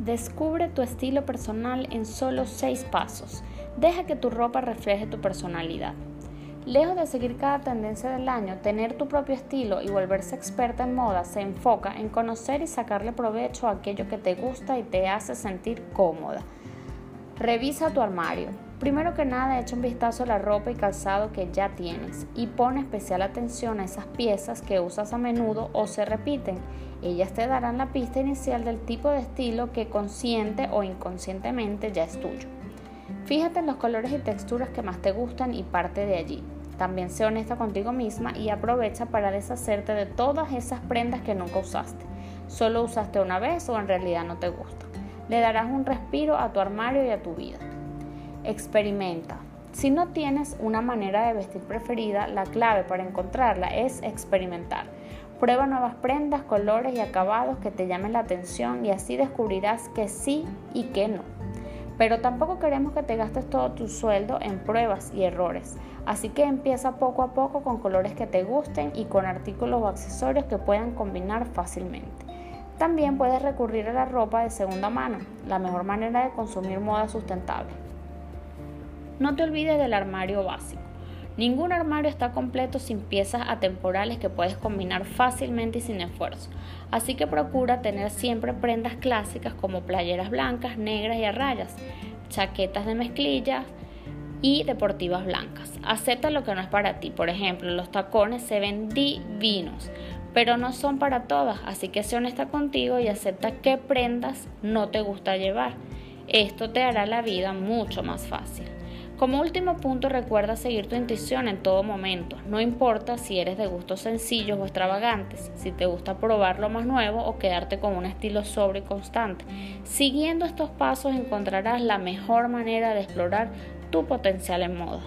Descubre tu estilo personal en solo 6 pasos. Deja que tu ropa refleje tu personalidad. Lejos de seguir cada tendencia del año, tener tu propio estilo y volverse experta en moda se enfoca en conocer y sacarle provecho a aquello que te gusta y te hace sentir cómoda. Revisa tu armario. Primero que nada, echa un vistazo a la ropa y calzado que ya tienes y pone especial atención a esas piezas que usas a menudo o se repiten. Ellas te darán la pista inicial del tipo de estilo que consciente o inconscientemente ya es tuyo. Fíjate en los colores y texturas que más te gustan y parte de allí. También sé honesta contigo misma y aprovecha para deshacerte de todas esas prendas que nunca usaste. Solo usaste una vez o en realidad no te gustan le darás un respiro a tu armario y a tu vida. Experimenta. Si no tienes una manera de vestir preferida, la clave para encontrarla es experimentar. Prueba nuevas prendas, colores y acabados que te llamen la atención y así descubrirás que sí y que no. Pero tampoco queremos que te gastes todo tu sueldo en pruebas y errores. Así que empieza poco a poco con colores que te gusten y con artículos o accesorios que puedan combinar fácilmente. También puedes recurrir a la ropa de segunda mano, la mejor manera de consumir moda sustentable. No te olvides del armario básico. Ningún armario está completo sin piezas atemporales que puedes combinar fácilmente y sin esfuerzo. Así que procura tener siempre prendas clásicas como playeras blancas, negras y a rayas, chaquetas de mezclilla y deportivas blancas. Acepta lo que no es para ti. Por ejemplo, los tacones se ven divinos, pero no son para todas, así que sé honesta contigo y acepta qué prendas no te gusta llevar. Esto te hará la vida mucho más fácil. Como último punto, recuerda seguir tu intuición en todo momento. No importa si eres de gustos sencillos o extravagantes, si te gusta probar lo más nuevo o quedarte con un estilo sobre y constante. Siguiendo estos pasos encontrarás la mejor manera de explorar tu potencial en moda.